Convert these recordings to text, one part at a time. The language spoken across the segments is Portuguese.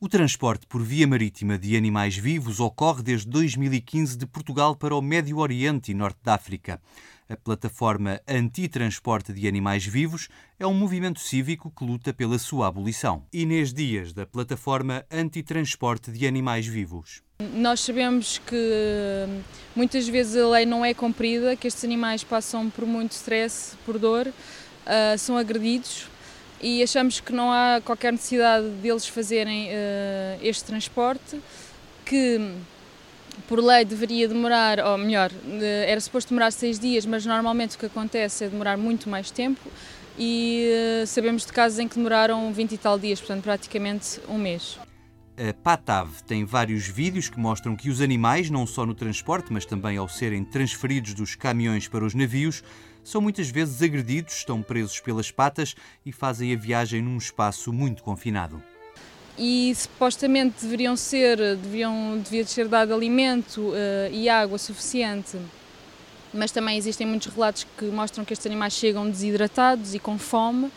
O transporte por via marítima de animais vivos ocorre desde 2015 de Portugal para o Médio Oriente e Norte da África. A plataforma Anti-Transporte de Animais Vivos é um movimento cívico que luta pela sua abolição. Inês Dias, da plataforma Anti-Transporte de Animais Vivos. Nós sabemos que muitas vezes a lei não é cumprida, que estes animais passam por muito stress, por dor, uh, são agredidos e achamos que não há qualquer necessidade deles fazerem uh, este transporte, que por lei deveria demorar, ou melhor, era suposto demorar seis dias, mas normalmente o que acontece é demorar muito mais tempo e uh, sabemos de casos em que demoraram 20 e tal dias, portanto praticamente um mês. A PATAV tem vários vídeos que mostram que os animais, não só no transporte, mas também ao serem transferidos dos caminhões para os navios, são muitas vezes agredidos, estão presos pelas patas e fazem a viagem num espaço muito confinado. E supostamente deveriam ser, deviam, devia ser dado alimento uh, e água suficiente, mas também existem muitos relatos que mostram que estes animais chegam desidratados e com fome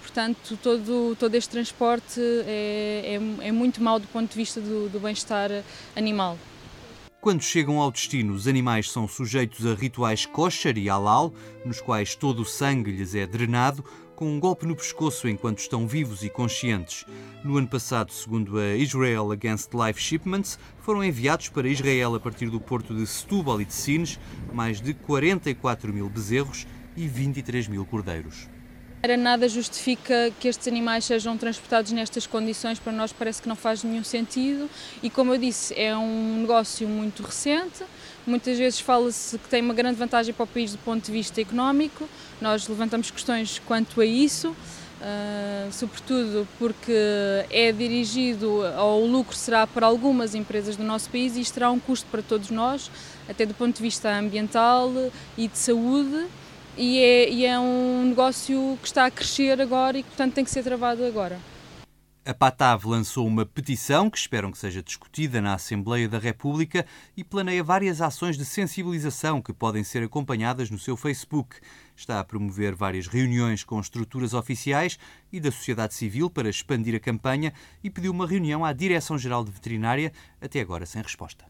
portanto, todo, todo este transporte é, é, é muito mau do ponto de vista do, do bem-estar animal. Quando chegam ao destino, os animais são sujeitos a rituais kosher e halal, nos quais todo o sangue lhes é drenado, com um golpe no pescoço enquanto estão vivos e conscientes. No ano passado, segundo a Israel Against Life Shipments, foram enviados para Israel a partir do porto de Setúbal e de Sines mais de 44 mil bezerros e 23 mil cordeiros. Nada justifica que estes animais sejam transportados nestas condições, para nós parece que não faz nenhum sentido e, como eu disse, é um negócio muito recente. Muitas vezes fala-se que tem uma grande vantagem para o país do ponto de vista económico, nós levantamos questões quanto a isso. Uh, sobretudo porque é dirigido, ou o lucro será para algumas empresas do nosso país e isto terá um custo para todos nós, até do ponto de vista ambiental e de saúde e é, e é um negócio que está a crescer agora e que, portanto, tem que ser travado agora. A PATAV lançou uma petição que esperam que seja discutida na Assembleia da República e planeia várias ações de sensibilização que podem ser acompanhadas no seu Facebook. Está a promover várias reuniões com estruturas oficiais e da sociedade civil para expandir a campanha e pediu uma reunião à Direção-Geral de Veterinária, até agora sem resposta.